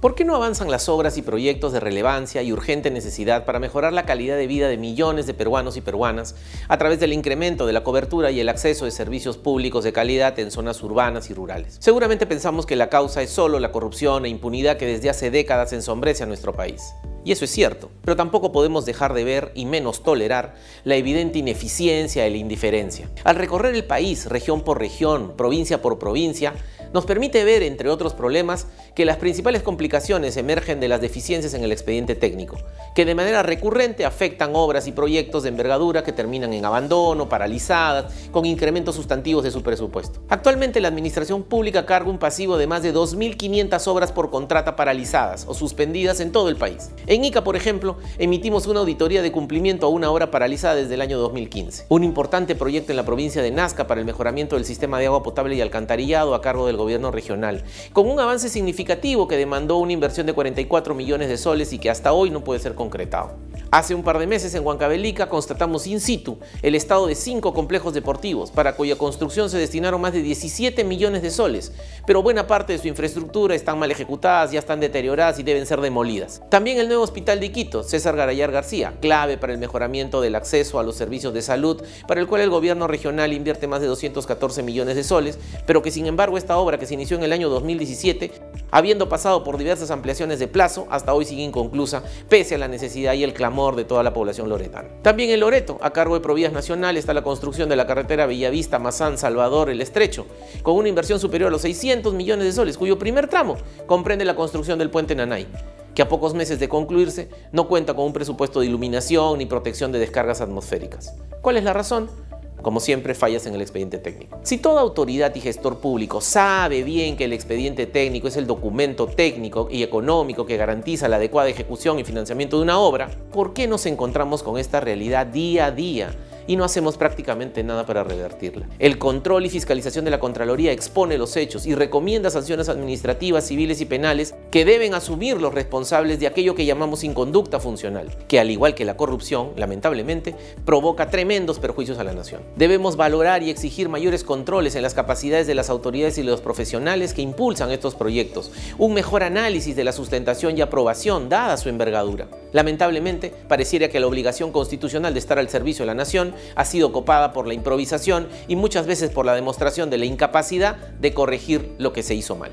¿Por qué no avanzan las obras y proyectos de relevancia y urgente necesidad para mejorar la calidad de vida de millones de peruanos y peruanas a través del incremento de la cobertura y el acceso de servicios públicos de calidad en zonas urbanas y rurales? Seguramente pensamos que la causa es solo la corrupción e impunidad que desde hace décadas ensombrece a nuestro país. Y eso es cierto, pero tampoco podemos dejar de ver y menos tolerar la evidente ineficiencia y la indiferencia. Al recorrer el país, región por región, provincia por provincia, nos permite ver, entre otros problemas, que las principales complicaciones emergen de las deficiencias en el expediente técnico, que de manera recurrente afectan obras y proyectos de envergadura que terminan en abandono, paralizadas, con incrementos sustantivos de su presupuesto. Actualmente la Administración Pública carga un pasivo de más de 2.500 obras por contrata paralizadas o suspendidas en todo el país. En ICA, por ejemplo, emitimos una auditoría de cumplimiento a una obra paralizada desde el año 2015. Un importante proyecto en la provincia de Nazca para el mejoramiento del sistema de agua potable y alcantarillado a cargo del gobierno regional, con un avance significativo que demandó una inversión de 44 millones de soles y que hasta hoy no puede ser concretado. Hace un par de meses en Huancavelica constatamos in situ el estado de cinco complejos deportivos, para cuya construcción se destinaron más de 17 millones de soles, pero buena parte de su infraestructura están mal ejecutadas, ya están deterioradas y deben ser demolidas. También el nuevo hospital de Iquito, César Garayar García, clave para el mejoramiento del acceso a los servicios de salud, para el cual el gobierno regional invierte más de 214 millones de soles, pero que sin embargo esta obra que se inició en el año 2017, habiendo pasado por diversas ampliaciones de plazo, hasta hoy sigue inconclusa, pese a la necesidad y el clamor de toda la población loretana. También en Loreto, a cargo de Provías Nacional, está la construcción de la carretera Bellavista, Mazán, Salvador, El Estrecho, con una inversión superior a los 600 millones de soles, cuyo primer tramo comprende la construcción del puente Nanay que a pocos meses de concluirse no cuenta con un presupuesto de iluminación ni protección de descargas atmosféricas. ¿Cuál es la razón? Como siempre, fallas en el expediente técnico. Si toda autoridad y gestor público sabe bien que el expediente técnico es el documento técnico y económico que garantiza la adecuada ejecución y financiamiento de una obra, ¿por qué nos encontramos con esta realidad día a día? Y no hacemos prácticamente nada para revertirla. El control y fiscalización de la Contraloría expone los hechos y recomienda sanciones administrativas, civiles y penales que deben asumir los responsables de aquello que llamamos inconducta funcional, que al igual que la corrupción, lamentablemente, provoca tremendos perjuicios a la nación. Debemos valorar y exigir mayores controles en las capacidades de las autoridades y los profesionales que impulsan estos proyectos, un mejor análisis de la sustentación y aprobación dada su envergadura. Lamentablemente, pareciera que la obligación constitucional de estar al servicio de la nación ha sido copada por la improvisación y muchas veces por la demostración de la incapacidad de corregir lo que se hizo mal.